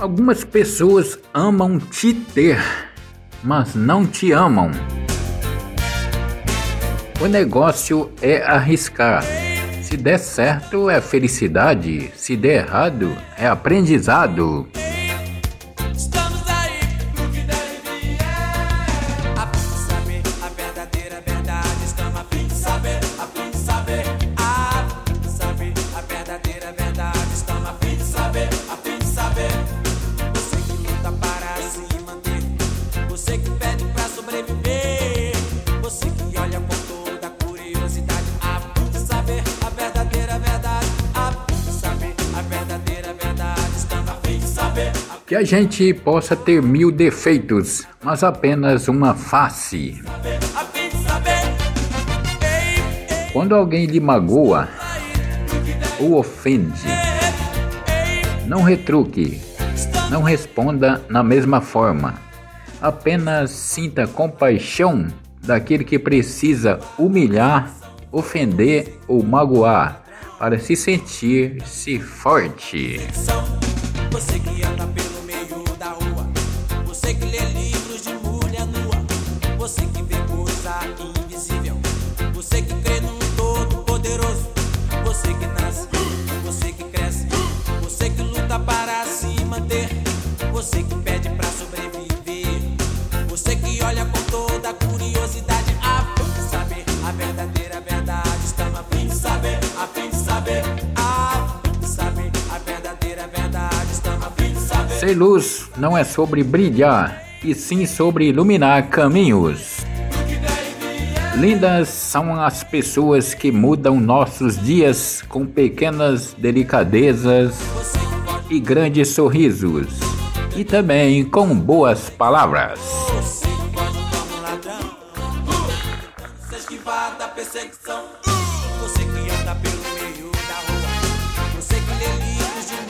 Algumas pessoas amam te ter, mas não te amam. O negócio é arriscar. Se der certo, é felicidade. Se der errado, é aprendizado. Que a gente possa ter mil defeitos, mas apenas uma face. Quando alguém lhe magoa ou ofende, não retruque, não responda na mesma forma. Apenas sinta compaixão daquele que precisa humilhar, ofender ou magoar para se sentir-se forte. Você que anda pelo você que lê livros de mulher nua, você que vê coisa invisível, você que crê num todo poderoso, você que nasce, você que cresce, você que luta para se manter, você que pede Ser luz não é sobre brilhar, e sim sobre iluminar caminhos. Lindas são as pessoas que mudam nossos dias com pequenas delicadezas e grandes sorrisos, e também com boas palavras. Você que anda pelo meio da rua, você que lê livros de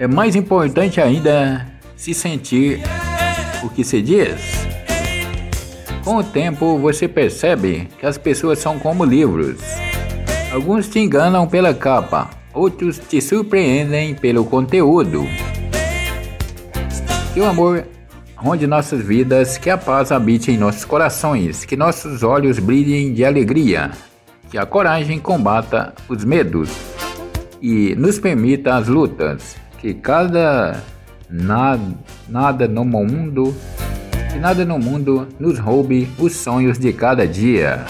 é mais importante ainda se sentir o que se diz. Com o tempo você percebe que as pessoas são como livros. Alguns te enganam pela capa, outros te surpreendem pelo conteúdo. Que o amor ronde nossas vidas, que a paz habite em nossos corações, que nossos olhos brilhem de alegria, que a coragem combata os medos e nos permita as lutas, que cada nada, nada no mundo, que nada no mundo nos roube os sonhos de cada dia.